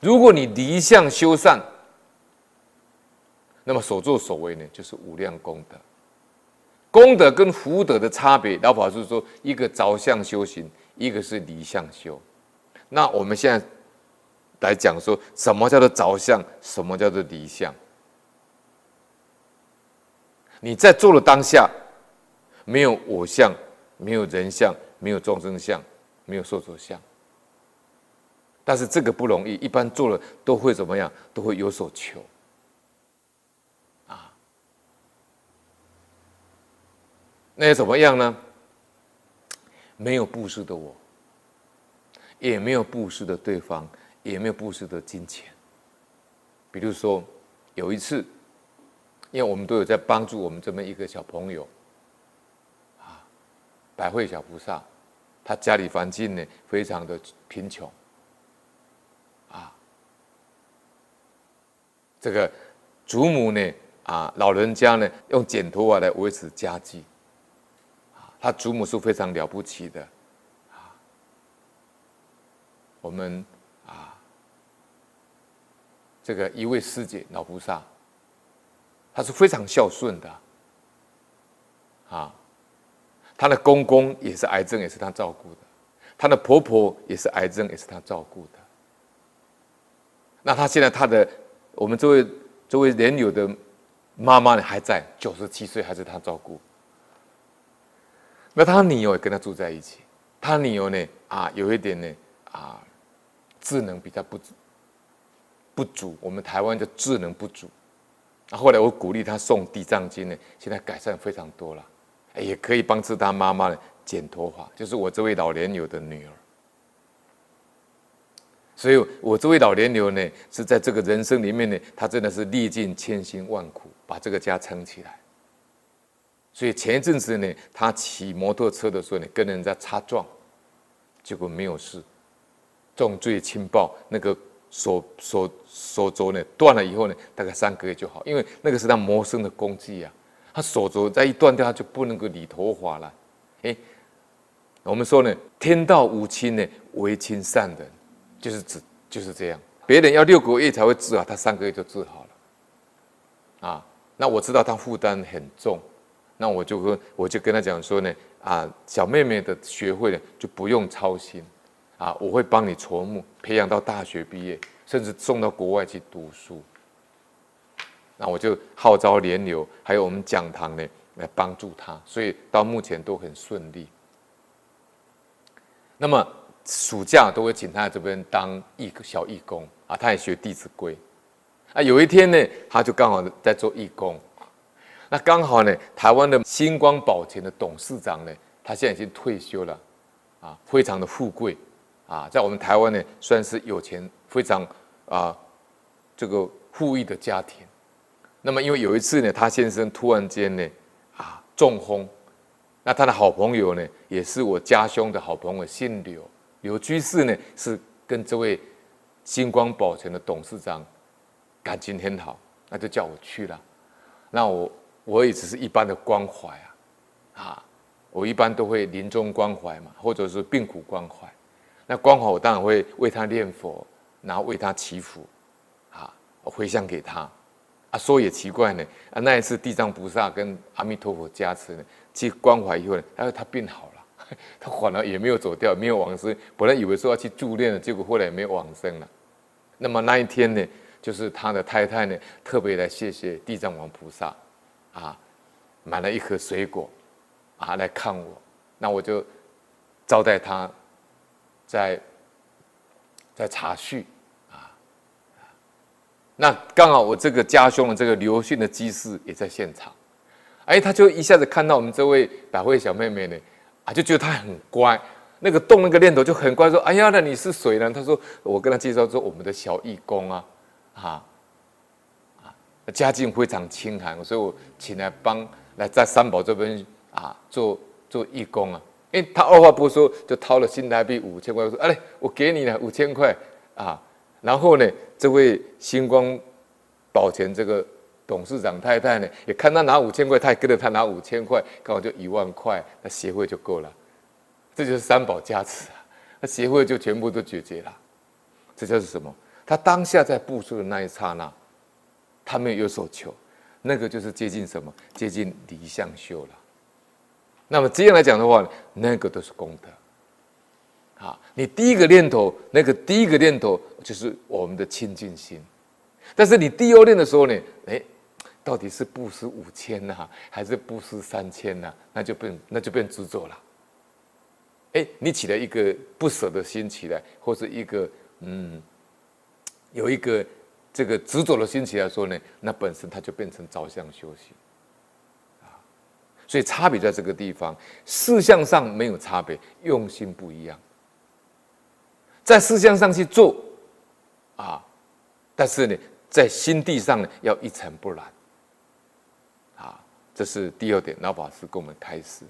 如果你离相修善，那么所作所为呢，就是无量功德。功德跟福德的差别，老法师说，一个着相修行，一个是离相修。那我们现在来讲说，什么叫做着相，什么叫做离相？你在做的当下，没有我相，没有人相，没有众生相，没有寿者相。但是这个不容易，一般做了都会怎么样？都会有所求。啊，那又怎么样呢？没有布施的我，也没有布施的对方，也没有布施的金钱。比如说，有一次。因为我们都有在帮助我们这么一个小朋友，啊，百会小菩萨，他家里环境呢非常的贫穷，这个祖母呢啊老人家呢用剪头发来维持家计，啊，他祖母是非常了不起的，啊，我们啊这个一位师姐老菩萨。她是非常孝顺的，啊，她的公公也是癌症，也是她照顾的；她的婆婆也是癌症，也是她照顾的。那她现在她的我们这位这位莲友的妈妈呢还在，九十七岁还是他照顾。那他女儿也跟他住在一起，他女儿呢啊有一点呢啊智能比较不不足，我们台湾的智能不足。那后来我鼓励他诵地藏经呢，现在改善非常多了，也可以帮助他妈妈呢剪头发，就是我这位老莲友的女儿。所以我这位老年牛呢，是在这个人生里面呢，他真的是历尽千辛万苦把这个家撑起来。所以前一阵子呢，他骑摩托车的时候呢，跟人家擦撞，结果没有事，重罪轻报那个。手手手肘呢断了以后呢，大概三个月就好，因为那个是他谋生的工具啊。他手肘再一断掉，他就不能够理头发了。哎，我们说呢，天道无亲呢，唯亲善人，就是指就是这样。别人要六个月才会治好，他三个月就治好了。啊，那我知道他负担很重，那我就跟我就跟他讲说呢，啊，小妹妹的学会呢就不用操心。啊，我会帮你筹募，培养到大学毕业，甚至送到国外去读书。那我就号召联友，还有我们讲堂呢，来帮助他，所以到目前都很顺利。那么暑假都会请他在这边当义小义工啊，他也学《弟子规》啊。有一天呢，他就刚好在做义工，那刚好呢，台湾的星光宝泉的董事长呢，他现在已经退休了，啊，非常的富贵。啊，在我们台湾呢，算是有钱非常啊，这个富裕的家庭。那么，因为有一次呢，他先生突然间呢，啊中风，那他的好朋友呢，也是我家兄的好朋友，姓刘，刘居士呢，是跟这位星光宝泉的董事长感情很好，那就叫我去了。那我我也只是一般的关怀啊，啊，我一般都会临终关怀嘛，或者是病苦关怀。那关怀我当然会为他念佛，然后为他祈福，啊，回向给他。啊，说也奇怪呢，啊，那一次地藏菩萨跟阿弥陀佛加持呢，去关怀以后呢，他他病好了，他反而也没有走掉，没有往生。本来以为说要去助念了，结果后来也没有往生了。那么那一天呢，就是他的太太呢，特别来谢谢地藏王菩萨，啊，买了一盒水果，啊，来看我，那我就招待他。在在茶叙啊，那刚好我这个家兄的这个刘迅的居士也在现场，哎，他就一下子看到我们这位百惠小妹妹呢，啊，就觉得他很乖，那个动那个念头就很乖，说：“哎呀，那你是谁呢？”他说：“我跟他介绍说，我们的小义工啊，啊啊，家境非常清寒，所以我请来帮来在三宝这边啊做做义工啊。”哎，他二话不说就掏了新台币五千块，说：“哎，我给你了五千块啊。”然后呢，这位星光宝泉这个董事长太太呢，也看他拿五千块，他也跟着他拿五千块，刚好就一万块，那协会就够了。这就是三宝加持啊，那协会就全部都解决了。这就是什么？他当下在布施的那一刹那，他没有有所求，那个就是接近什么？接近离相修了。那么这样来讲的话，那个都是功德。啊，你第一个念头，那个第一个念头就是我们的清净心。但是你第二念的时候呢，哎，到底是布施五千呢，还是布施三千呢？那就变那就变执着了。哎，你起了一个不舍的心起来，或是一个嗯，有一个这个执着的心起来说呢，那本身它就变成着相修行。所以差别在这个地方，事项上没有差别，用心不一样。在事项上去做，啊，但是呢，在心地上呢，要一尘不染。这是第二点，老法师给我们开示。